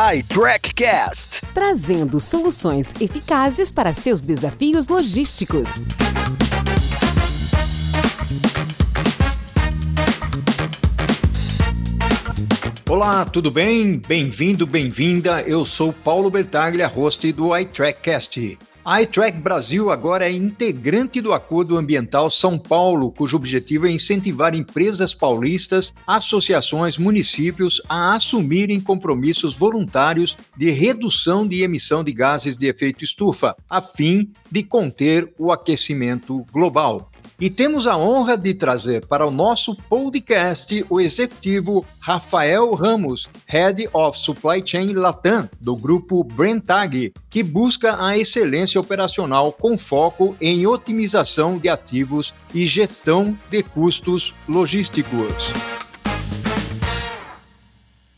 iTrackCast trazendo soluções eficazes para seus desafios logísticos. Olá, tudo bem? Bem-vindo, bem-vinda. Eu sou Paulo Bertaglia, host do iTrackCast. A iTrack Brasil agora é integrante do Acordo Ambiental São Paulo, cujo objetivo é incentivar empresas paulistas, associações, municípios a assumirem compromissos voluntários de redução de emissão de gases de efeito estufa, a fim de conter o aquecimento global. E temos a honra de trazer para o nosso podcast o executivo Rafael Ramos, Head of Supply Chain Latam, do grupo Brentag, que busca a excelência operacional com foco em otimização de ativos e gestão de custos logísticos.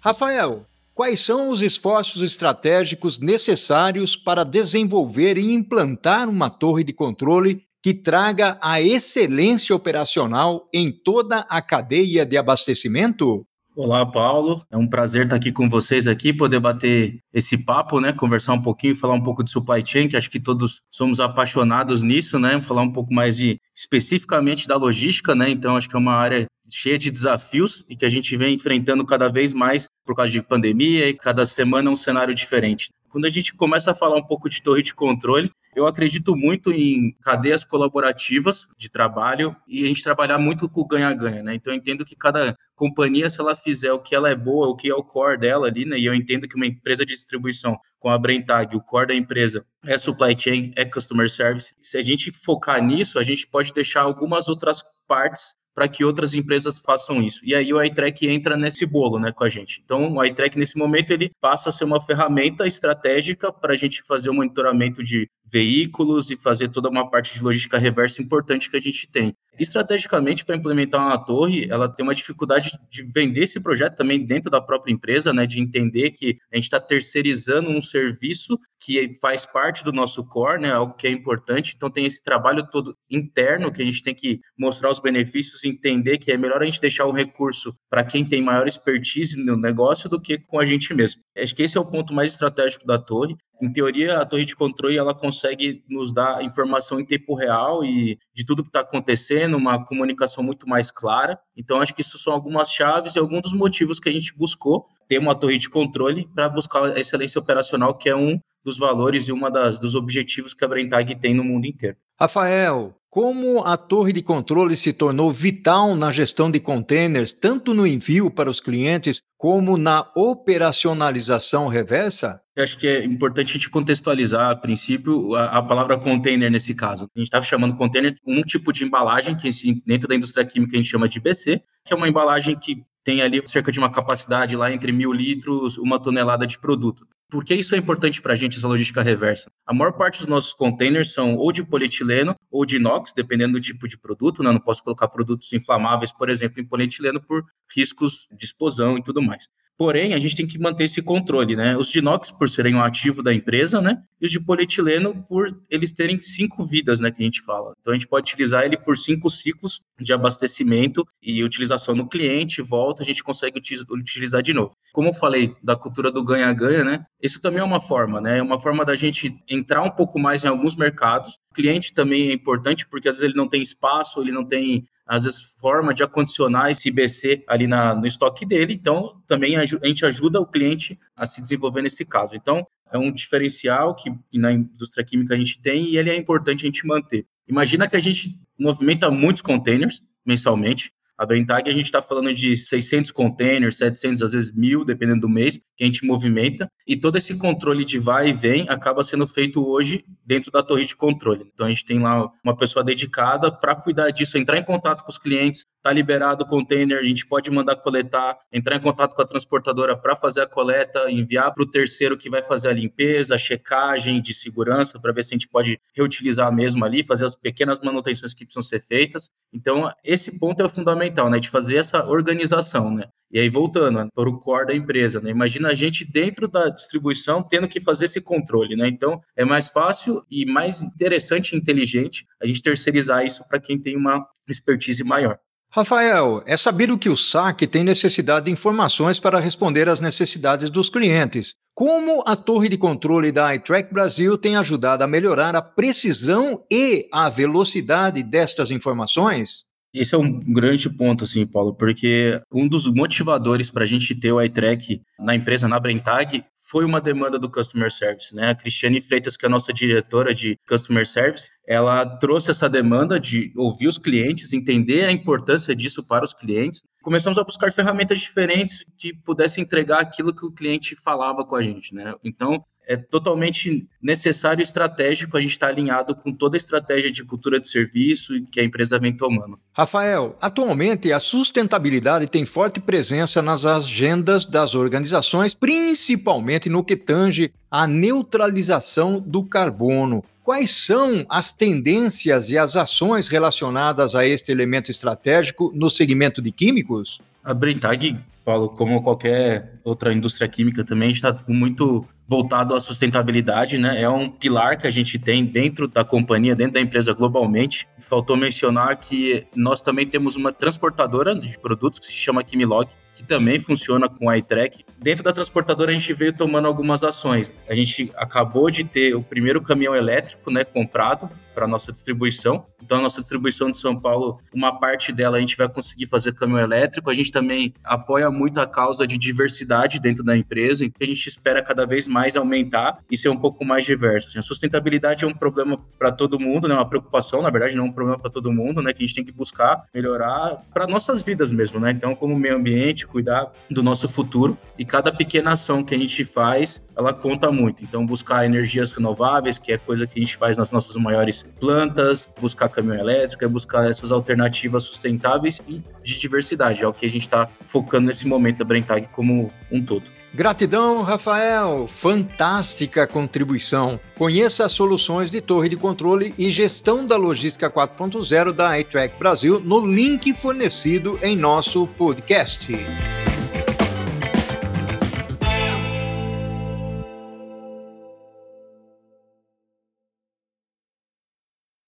Rafael, Quais são os esforços estratégicos necessários para desenvolver e implantar uma torre de controle que traga a excelência operacional em toda a cadeia de abastecimento? Olá, Paulo. É um prazer estar aqui com vocês aqui, poder bater esse papo, né? Conversar um pouquinho, falar um pouco de supply chain, que acho que todos somos apaixonados nisso, né? Falar um pouco mais de especificamente da logística, né? Então acho que é uma área cheia de desafios e que a gente vem enfrentando cada vez mais por causa de pandemia e cada semana é um cenário diferente. Quando a gente começa a falar um pouco de torre de controle, eu acredito muito em cadeias colaborativas de trabalho e a gente trabalhar muito com ganha-ganha, né? Então eu entendo que cada companhia, se ela fizer o que ela é boa, o que é o core dela ali, né? E eu entendo que uma empresa de distribuição com a Brentag, o core da empresa é supply chain, é customer service. Se a gente focar nisso, a gente pode deixar algumas outras partes para que outras empresas façam isso. E aí o iTrack entra nesse bolo, né, com a gente. Então, o iTrack nesse momento ele passa a ser uma ferramenta estratégica para a gente fazer o monitoramento de veículos e fazer toda uma parte de logística reversa importante que a gente tem. Estrategicamente, para implementar uma torre, ela tem uma dificuldade de vender esse projeto também dentro da própria empresa, né, de entender que a gente está terceirizando um serviço que faz parte do nosso core, né, algo que é importante. Então, tem esse trabalho todo interno que a gente tem que mostrar os benefícios, entender que é melhor a gente deixar o recurso para quem tem maior expertise no negócio do que com a gente mesmo. Acho que esse é o ponto mais estratégico da torre em teoria, a torre de controle ela consegue nos dar informação em tempo real e de tudo que está acontecendo, uma comunicação muito mais clara. Então, acho que isso são algumas chaves e alguns dos motivos que a gente buscou ter uma torre de controle para buscar a excelência operacional, que é um dos valores e uma das dos objetivos que a Brentag tem no mundo inteiro. Rafael, como a torre de controle se tornou vital na gestão de containers, tanto no envio para os clientes como na operacionalização reversa? Eu acho que é importante a gente contextualizar, a princípio, a, a palavra container nesse caso. A gente estava chamando container um tipo de embalagem que dentro da indústria química a gente chama de BC, que é uma embalagem que tem ali cerca de uma capacidade lá entre mil litros, uma tonelada de produto. Por que isso é importante para a gente, essa logística reversa? A maior parte dos nossos containers são ou de polietileno ou de inox, dependendo do tipo de produto. Né? Não posso colocar produtos inflamáveis, por exemplo, em polietileno por riscos de explosão e tudo mais. Porém, a gente tem que manter esse controle, né? Os de inox, por serem um ativo da empresa, né? E os de polietileno, por eles terem cinco vidas, né? Que a gente fala. Então, a gente pode utilizar ele por cinco ciclos de abastecimento e utilização no cliente, volta, a gente consegue utilizar de novo. Como eu falei da cultura do ganha-ganha, né? Isso também é uma forma, né? É uma forma da gente entrar um pouco mais em alguns mercados. Cliente também é importante, porque às vezes ele não tem espaço, ele não tem às vezes, forma de acondicionar esse IBC ali na, no estoque dele. Então, também a, gente ajuda o cliente a se desenvolver nesse caso. Então, é um diferencial que, que na indústria química a gente tem e ele é importante a gente manter. Imagina que a gente movimenta muitos containers mensalmente. A Brentag, a gente está falando de 600 containers, 700, às vezes mil, dependendo do mês, que a gente movimenta. E todo esse controle de vai e vem acaba sendo feito hoje dentro da torre de controle. Então, a gente tem lá uma pessoa dedicada para cuidar disso, entrar em contato com os clientes, está liberado o container, a gente pode mandar coletar, entrar em contato com a transportadora para fazer a coleta, enviar para o terceiro que vai fazer a limpeza, a checagem de segurança, para ver se a gente pode reutilizar mesmo ali, fazer as pequenas manutenções que precisam ser feitas. Então, esse ponto é fundamental, né, de fazer essa organização, né? E aí, voltando né, para o core da empresa, né? Imagina a gente dentro da distribuição tendo que fazer esse controle, né? Então, é mais fácil e mais interessante e inteligente a gente terceirizar isso para quem tem uma expertise maior. Rafael, é sabido que o SAC tem necessidade de informações para responder às necessidades dos clientes. como a torre de controle da iTrack Brasil tem ajudado a melhorar a precisão e a velocidade destas informações? Esse é um grande ponto, assim, Paulo, porque um dos motivadores para a gente ter o iTrack na empresa, na Brentag, foi uma demanda do Customer Service, né? A Cristiane Freitas, que é a nossa diretora de Customer Service, ela trouxe essa demanda de ouvir os clientes, entender a importância disso para os clientes. Começamos a buscar ferramentas diferentes que pudessem entregar aquilo que o cliente falava com a gente, né? Então, é totalmente necessário e estratégico a gente estar alinhado com toda a estratégia de cultura de serviço que a empresa vem tomando. Rafael, atualmente a sustentabilidade tem forte presença nas agendas das organizações, principalmente no que tange à neutralização do carbono. Quais são as tendências e as ações relacionadas a este elemento estratégico no segmento de químicos? A Brentag, Paulo, como qualquer outra indústria química também, está muito voltado à sustentabilidade, né? É um pilar que a gente tem dentro da companhia, dentro da empresa globalmente. Faltou mencionar que nós também temos uma transportadora de produtos que se chama Kimilog, que também funciona com a iTrack. Dentro da transportadora a gente veio tomando algumas ações. A gente acabou de ter o primeiro caminhão elétrico, né, comprado para nossa distribuição. Então, a nossa distribuição de São Paulo, uma parte dela a gente vai conseguir fazer caminhão elétrico. A gente também apoia muito a causa de diversidade dentro da empresa, então a gente espera cada vez mais aumentar e ser um pouco mais diverso. Assim, a sustentabilidade é um problema para todo mundo, né? uma preocupação, na verdade, não é um problema para todo mundo, né? que a gente tem que buscar melhorar para nossas vidas mesmo. Né? Então, como meio ambiente, cuidar do nosso futuro e cada pequena ação que a gente faz ela conta muito. Então, buscar energias renováveis, que é coisa que a gente faz nas nossas maiores plantas, buscar caminhão elétrico, é buscar essas alternativas sustentáveis e de diversidade, é o que a gente está focando nesse momento da Brentag como um todo. Gratidão, Rafael. Fantástica contribuição. Conheça as soluções de torre de controle e gestão da logística 4.0 da iTrack Brasil no link fornecido em nosso podcast.